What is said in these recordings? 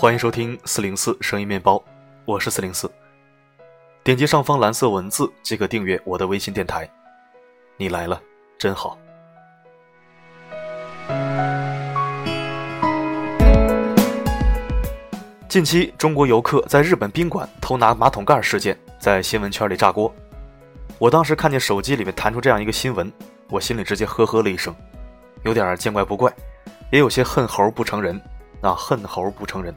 欢迎收听四零四声音面包，我是四零四。点击上方蓝色文字即可订阅我的微信电台。你来了，真好。近期，中国游客在日本宾馆偷拿马桶盖事件在新闻圈里炸锅。我当时看见手机里面弹出这样一个新闻，我心里直接呵呵了一声，有点见怪不怪，也有些恨猴不成人。那恨猴不成人。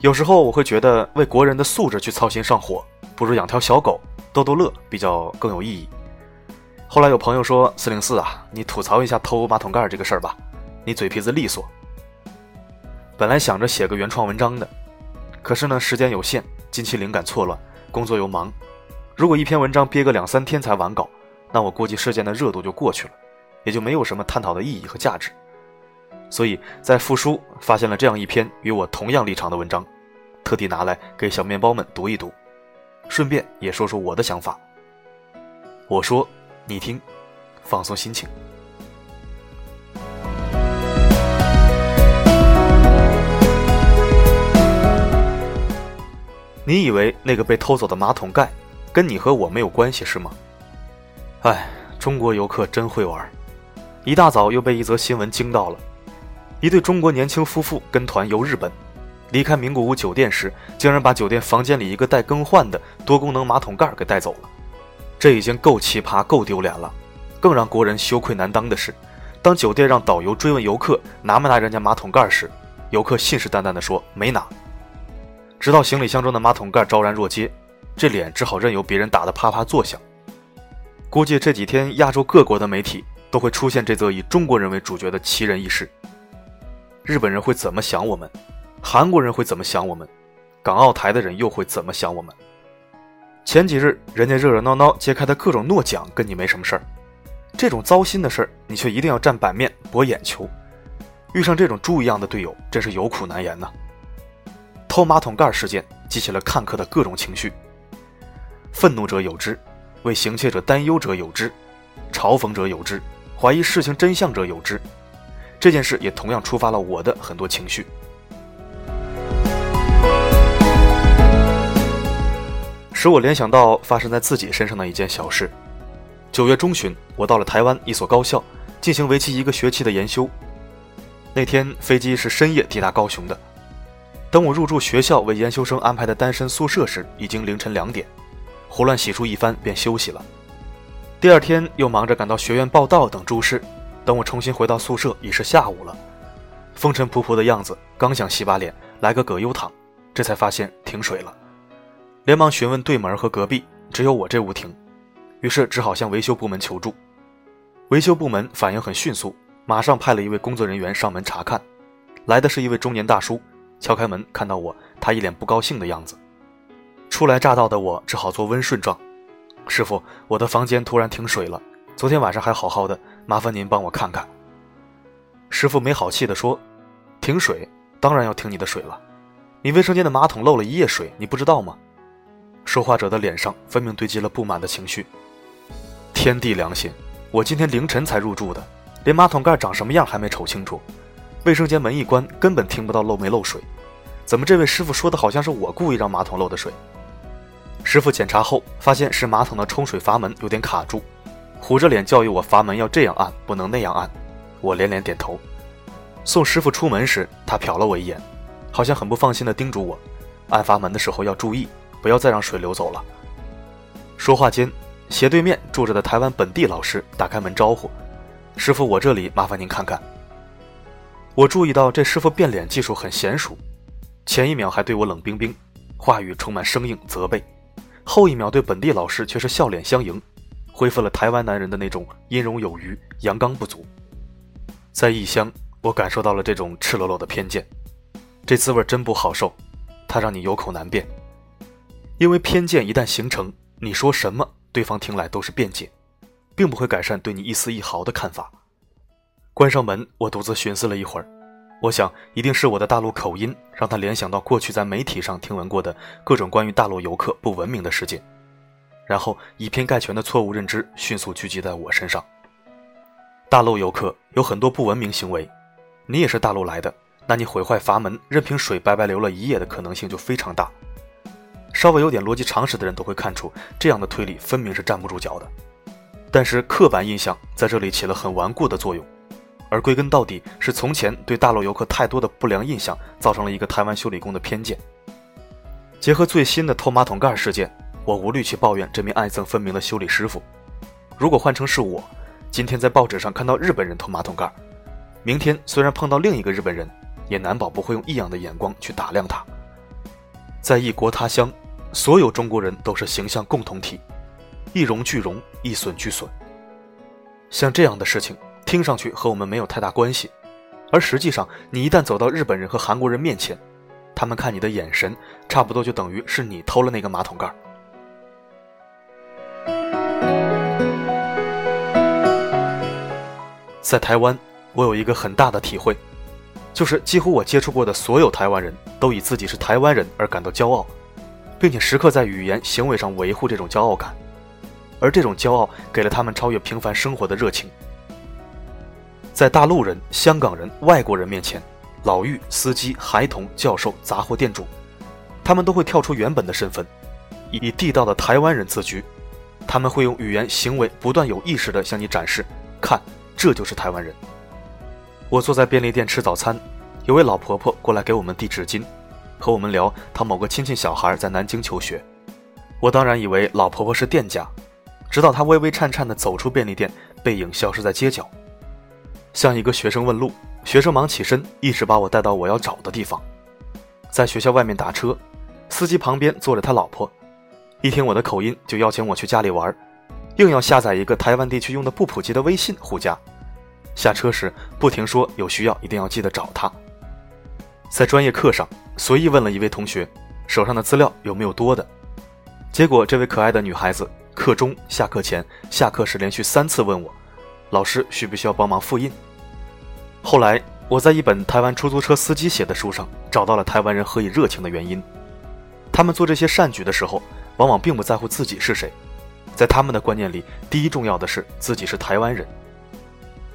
有时候我会觉得，为国人的素质去操心上火，不如养条小狗逗逗乐比较更有意义。后来有朋友说：“四零四啊，你吐槽一下偷马桶盖这个事儿吧，你嘴皮子利索。”本来想着写个原创文章的，可是呢，时间有限，近期灵感错乱，工作又忙。如果一篇文章憋个两三天才完稿，那我估计事件的热度就过去了，也就没有什么探讨的意义和价值。所以在复书发现了这样一篇与我同样立场的文章，特地拿来给小面包们读一读，顺便也说说我的想法。我说，你听，放松心情。你以为那个被偷走的马桶盖？跟你和我没有关系是吗？哎，中国游客真会玩，一大早又被一则新闻惊到了。一对中国年轻夫妇跟团游日本，离开名古屋酒店时，竟然把酒店房间里一个待更换的多功能马桶盖给带走了。这已经够奇葩、够丢脸了。更让国人羞愧难当的是，当酒店让导游追问游客拿没拿人家马桶盖时，游客信誓旦旦地说没拿。直到行李箱中的马桶盖昭然若揭。这脸只好任由别人打得啪啪作响。估计这几天亚洲各国的媒体都会出现这则以中国人为主角的奇人异事。日本人会怎么想我们？韩国人会怎么想我们？港澳台的人又会怎么想我们？前几日人家热热闹闹揭开的各种诺奖跟你没什么事儿，这种糟心的事儿你却一定要占版面博眼球。遇上这种猪一样的队友，真是有苦难言呐。偷马桶盖事件激起了看客的各种情绪。愤怒者有之，为行窃者担忧者有之，嘲讽者有之，怀疑事情真相者有之。这件事也同样触发了我的很多情绪，使我联想到发生在自己身上的一件小事。九月中旬，我到了台湾一所高校，进行为期一个学期的研修。那天飞机是深夜抵达高雄的。等我入住学校为研修生安排的单身宿舍时，已经凌晨两点。胡乱洗漱一番，便休息了。第二天又忙着赶到学院报道等诸事。等我重新回到宿舍，已是下午了。风尘仆仆的样子，刚想洗把脸，来个葛优躺，这才发现停水了。连忙询问对门和隔壁，只有我这屋停，于是只好向维修部门求助。维修部门反应很迅速，马上派了一位工作人员上门查看。来的是一位中年大叔，敲开门看到我，他一脸不高兴的样子。初来乍到的我只好做温顺状，师傅，我的房间突然停水了，昨天晚上还好好的，麻烦您帮我看看。师傅没好气地说：“停水，当然要停你的水了，你卫生间的马桶漏了一夜水，你不知道吗？”说话者的脸上分明堆积了不满的情绪。天地良心，我今天凌晨才入住的，连马桶盖长什么样还没瞅清楚，卫生间门一关，根本听不到漏没漏水，怎么这位师傅说的好像是我故意让马桶漏的水？师傅检查后发现是马桶的冲水阀门有点卡住，虎着脸教育我阀门要这样按，不能那样按。我连连点头。送师傅出门时，他瞟了我一眼，好像很不放心地叮嘱我，按阀门的时候要注意，不要再让水流走了。说话间，斜对面住着的台湾本地老师打开门招呼：“师傅，我这里麻烦您看看。”我注意到这师傅变脸技术很娴熟，前一秒还对我冷冰冰，话语充满生硬责备。后一秒，对本地老师却是笑脸相迎，恢复了台湾男人的那种音容有余、阳刚不足。在异乡，我感受到了这种赤裸裸的偏见，这滋味真不好受，它让你有口难辩。因为偏见一旦形成，你说什么，对方听来都是辩解，并不会改善对你一丝一毫的看法。关上门，我独自寻思了一会儿。我想，一定是我的大陆口音让他联想到过去在媒体上听闻过的各种关于大陆游客不文明的事件，然后以偏概全的错误认知迅速聚集在我身上。大陆游客有很多不文明行为，你也是大陆来的，那你毁坏阀门，任凭水白白流了一夜的可能性就非常大。稍微有点逻辑常识的人都会看出，这样的推理分明是站不住脚的。但是刻板印象在这里起了很顽固的作用，而归根到底是从前对大陆游客太多的不良印象，造成了一个台湾修理工的偏见。结合最新的偷马桶盖事件，我无力去抱怨这名爱憎分明的修理师傅。如果换成是我，今天在报纸上看到日本人偷马桶盖，明天虽然碰到另一个日本人，也难保不会用异样的眼光去打量他。在异国他乡，所有中国人都是形象共同体。一荣俱荣，一损俱损。像这样的事情，听上去和我们没有太大关系，而实际上，你一旦走到日本人和韩国人面前，他们看你的眼神，差不多就等于是你偷了那个马桶盖。在台湾，我有一个很大的体会，就是几乎我接触过的所有台湾人都以自己是台湾人而感到骄傲，并且时刻在语言、行为上维护这种骄傲感。而这种骄傲给了他们超越平凡生活的热情。在大陆人、香港人、外国人面前，老妪、司机、孩童、教授、杂货店主，他们都会跳出原本的身份，以地道的台湾人自居。他们会用语言、行为不断有意识地向你展示：看，这就是台湾人。我坐在便利店吃早餐，有位老婆婆过来给我们递纸巾，和我们聊她某个亲戚小孩在南京求学。我当然以为老婆婆是店家。直到她微微颤颤地走出便利店，背影消失在街角。向一个学生问路，学生忙起身，一直把我带到我要找的地方。在学校外面打车，司机旁边坐着他老婆，一听我的口音就邀请我去家里玩，硬要下载一个台湾地区用的不普及的微信互加。下车时不停说有需要一定要记得找他。在专业课上随意问了一位同学，手上的资料有没有多的，结果这位可爱的女孩子。课中、下课前、下课时连续三次问我：“老师需不需要帮忙复印？”后来我在一本台湾出租车司机写的书上找到了台湾人何以热情的原因。他们做这些善举的时候，往往并不在乎自己是谁，在他们的观念里，第一重要的是自己是台湾人。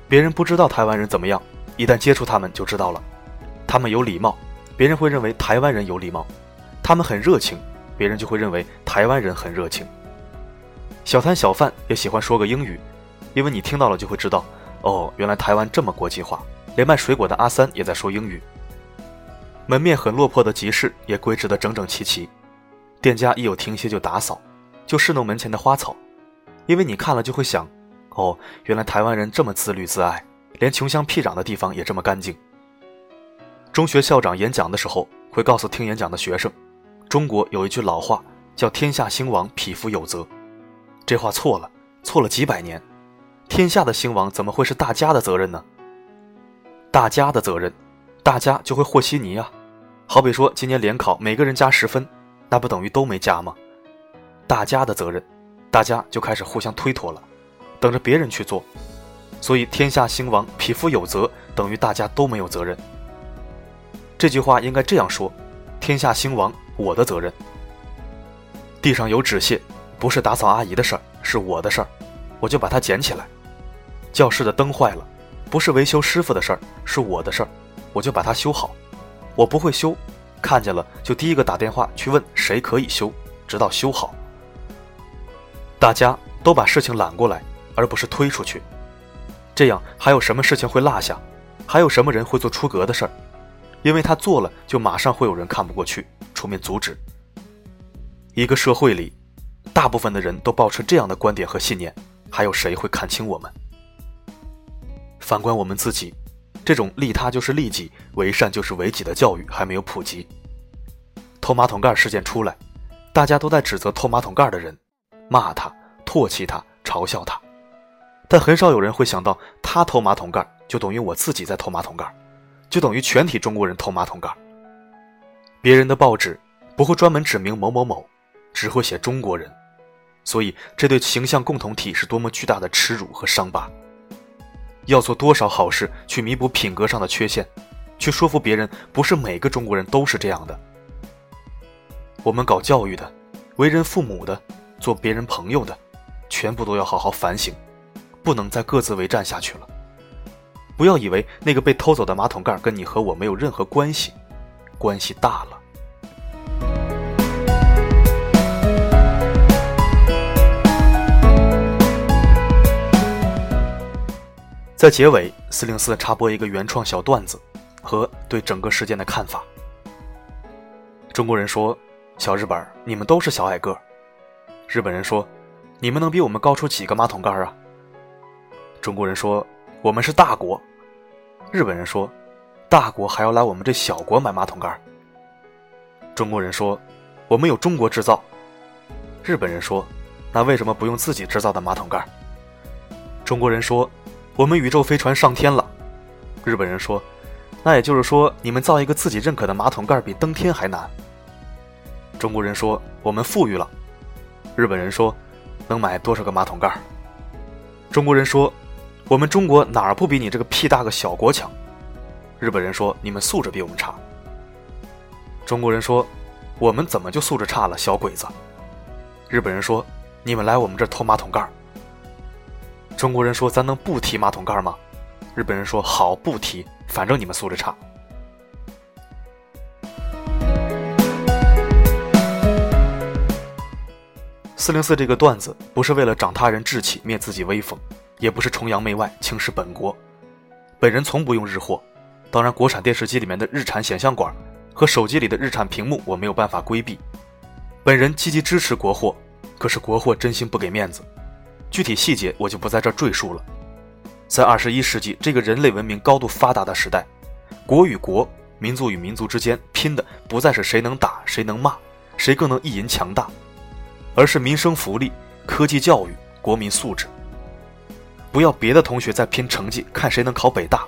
别人不知道台湾人怎么样，一旦接触他们就知道了。他们有礼貌，别人会认为台湾人有礼貌；他们很热情，别人就会认为台湾人很热情。小摊小贩也喜欢说个英语，因为你听到了就会知道，哦，原来台湾这么国际化，连卖水果的阿三也在说英语。门面很落魄的集市也规制得整整齐齐，店家一有停歇就打扫，就侍弄门前的花草，因为你看了就会想，哦，原来台湾人这么自律自爱，连穷乡僻壤的地方也这么干净。中学校长演讲的时候会告诉听演讲的学生，中国有一句老话叫“天下兴亡，匹夫有责”。这话错了，错了几百年。天下的兴亡怎么会是大家的责任呢？大家的责任，大家就会和稀泥啊。好比说今年联考每个人加十分，那不等于都没加吗？大家的责任，大家就开始互相推脱了，等着别人去做。所以天下兴亡，匹夫有责，等于大家都没有责任。这句话应该这样说：天下兴亡，我的责任。地上有纸屑。不是打扫阿姨的事儿，是我的事儿，我就把它捡起来。教室的灯坏了，不是维修师傅的事儿，是我的事儿，我就把它修好。我不会修，看见了就第一个打电话去问谁可以修，直到修好。大家都把事情揽过来，而不是推出去，这样还有什么事情会落下？还有什么人会做出格的事儿？因为他做了，就马上会有人看不过去，出面阻止。一个社会里。大部分的人都抱持这样的观点和信念，还有谁会看清我们？反观我们自己，这种利他就是利己，为善就是为己的教育还没有普及。偷马桶盖事件出来，大家都在指责偷马桶盖的人，骂他、唾弃他、嘲笑他，但很少有人会想到，他偷马桶盖就等于我自己在偷马桶盖，就等于全体中国人偷马桶盖。别人的报纸不会专门指明某某某，只会写中国人。所以，这对形象共同体是多么巨大的耻辱和伤疤！要做多少好事去弥补品格上的缺陷，去说服别人不是每个中国人都是这样的。我们搞教育的，为人父母的，做别人朋友的，全部都要好好反省，不能再各自为战下去了。不要以为那个被偷走的马桶盖跟你和我没有任何关系，关系大了。在结尾，四零四插播一个原创小段子和对整个事件的看法。中国人说：“小日本，你们都是小矮个。”日本人说：“你们能比我们高出几个马桶盖啊？”中国人说：“我们是大国。”日本人说：“大国还要来我们这小国买马桶盖？”中国人说：“我们有中国制造。”日本人说：“那为什么不用自己制造的马桶盖？”中国人说。我们宇宙飞船上天了，日本人说：“那也就是说，你们造一个自己认可的马桶盖比登天还难。”中国人说：“我们富裕了。”日本人说：“能买多少个马桶盖？”中国人说：“我们中国哪儿不比你这个屁大个小国强？”日本人说：“你们素质比我们差。”中国人说：“我们怎么就素质差了，小鬼子？”日本人说：“你们来我们这偷马桶盖。”中国人说：“咱能不提马桶盖吗？”日本人说：“好，不提，反正你们素质差。”四零四这个段子不是为了长他人志气、灭自己威风，也不是崇洋媚外、轻视本国。本人从不用日货，当然，国产电视机里面的日产显像管和手机里的日产屏幕我没有办法规避。本人积极支持国货，可是国货真心不给面子。具体细节我就不在这赘述了。在二十一世纪这个人类文明高度发达的时代，国与国、民族与民族之间拼的不再是谁能打、谁能骂、谁更能意淫强大，而是民生福利、科技教育、国民素质。不要别的同学在拼成绩，看谁能考北大，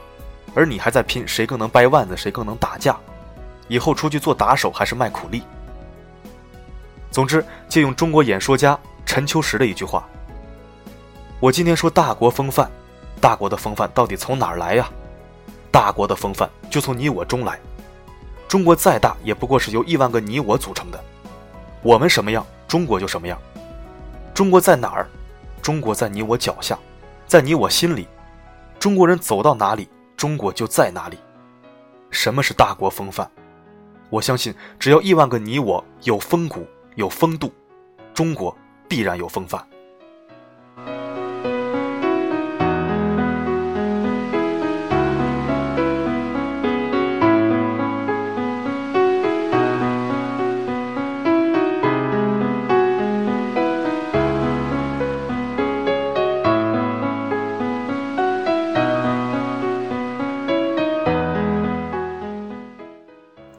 而你还在拼谁更能掰腕子、谁更能打架，以后出去做打手还是卖苦力。总之，借用中国演说家陈秋实的一句话。我今天说大国风范，大国的风范到底从哪儿来呀？大国的风范就从你我中来。中国再大，也不过是由亿万个你我组成的。我们什么样，中国就什么样。中国在哪儿？中国在你我脚下，在你我心里。中国人走到哪里，中国就在哪里。什么是大国风范？我相信，只要亿万个你我有风骨、有风度，中国必然有风范。